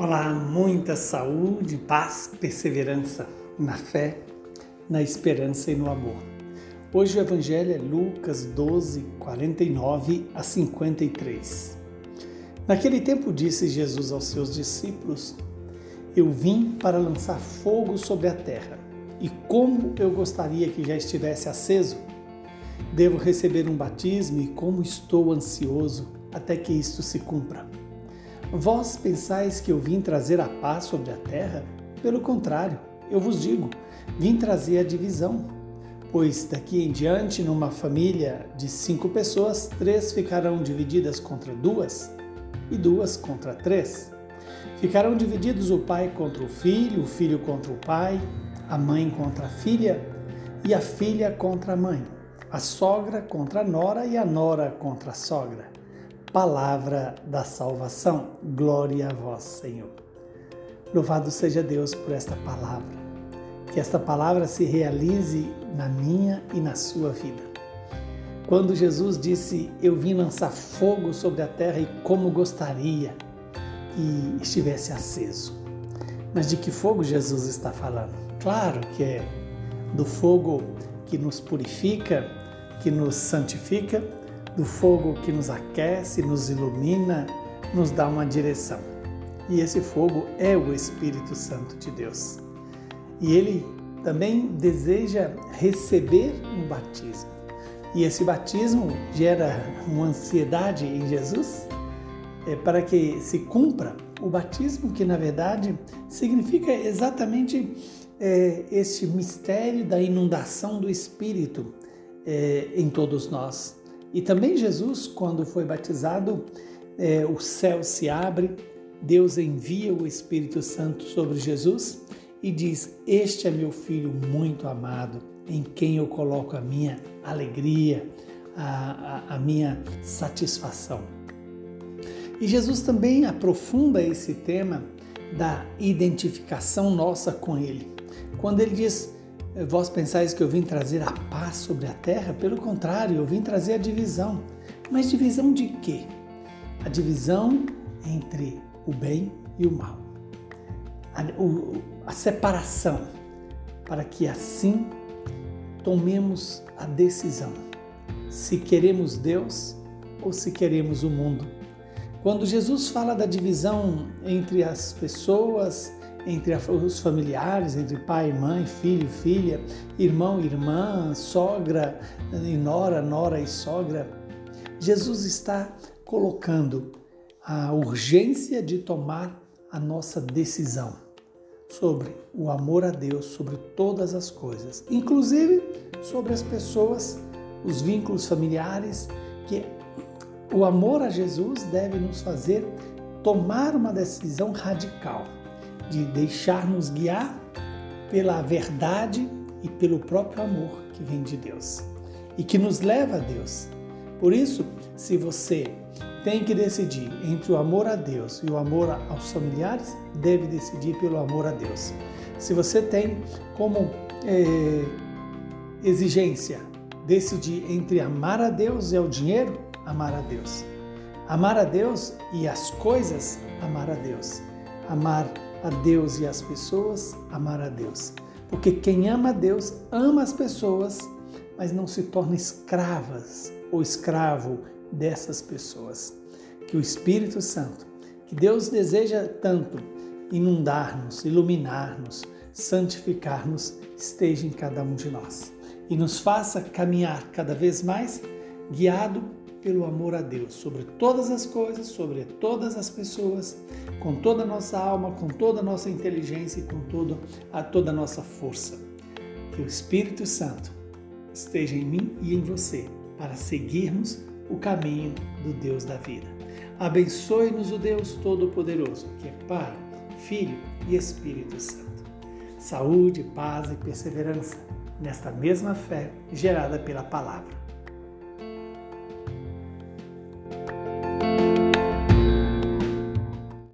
Olá, muita saúde, paz, perseverança na fé, na esperança e no amor. Hoje o Evangelho é Lucas 12, 49 a 53. Naquele tempo disse Jesus aos seus discípulos: Eu vim para lançar fogo sobre a terra, e como eu gostaria que já estivesse aceso. Devo receber um batismo e como estou ansioso até que isto se cumpra. Vós pensais que eu vim trazer a paz sobre a terra? Pelo contrário, eu vos digo, vim trazer a divisão. Pois daqui em diante, numa família de cinco pessoas, três ficarão divididas contra duas e duas contra três. Ficarão divididos o pai contra o filho, o filho contra o pai, a mãe contra a filha e a filha contra a mãe, a sogra contra a nora e a nora contra a sogra palavra da salvação. Glória a vós, Senhor. Louvado seja Deus por esta palavra. Que esta palavra se realize na minha e na sua vida. Quando Jesus disse: Eu vim lançar fogo sobre a terra e como gostaria que estivesse aceso. Mas de que fogo Jesus está falando? Claro que é do fogo que nos purifica, que nos santifica do fogo que nos aquece, nos ilumina, nos dá uma direção. E esse fogo é o Espírito Santo de Deus. E ele também deseja receber um batismo. E esse batismo gera uma ansiedade em Jesus é, para que se cumpra o batismo, que na verdade significa exatamente é, este mistério da inundação do Espírito é, em todos nós. E também Jesus, quando foi batizado, é, o céu se abre, Deus envia o Espírito Santo sobre Jesus e diz: Este é meu filho muito amado, em quem eu coloco a minha alegria, a, a, a minha satisfação. E Jesus também aprofunda esse tema da identificação nossa com Ele. Quando ele diz: Vós pensais que eu vim trazer a paz sobre a terra? Pelo contrário, eu vim trazer a divisão. Mas divisão de quê? A divisão entre o bem e o mal. A, o, a separação, para que assim tomemos a decisão se queremos Deus ou se queremos o mundo. Quando Jesus fala da divisão entre as pessoas, entre os familiares, entre pai mãe, filho, filha, irmão, irmã, sogra e nora, nora e sogra. Jesus está colocando a urgência de tomar a nossa decisão sobre o amor a Deus, sobre todas as coisas, inclusive sobre as pessoas, os vínculos familiares, que o amor a Jesus deve nos fazer tomar uma decisão radical de deixar-nos guiar pela verdade e pelo próprio amor que vem de Deus e que nos leva a Deus. Por isso, se você tem que decidir entre o amor a Deus e o amor aos familiares, deve decidir pelo amor a Deus. Se você tem como é, exigência decidir entre amar a Deus e o dinheiro, amar a Deus. Amar a Deus e as coisas, amar a Deus. Amar a Deus e as pessoas, amar a Deus. Porque quem ama a Deus ama as pessoas, mas não se torna escravas ou escravo dessas pessoas. Que o Espírito Santo, que Deus deseja tanto inundar-nos, iluminar-nos, santificar-nos, esteja em cada um de nós e nos faça caminhar cada vez mais guiado pelo amor a Deus sobre todas as coisas, sobre todas as pessoas, com toda a nossa alma, com toda a nossa inteligência e com toda a, toda a nossa força. Que o Espírito Santo esteja em mim e em você para seguirmos o caminho do Deus da vida. Abençoe-nos o Deus Todo-Poderoso, que é Pai, Filho e Espírito Santo. Saúde, paz e perseverança nesta mesma fé gerada pela palavra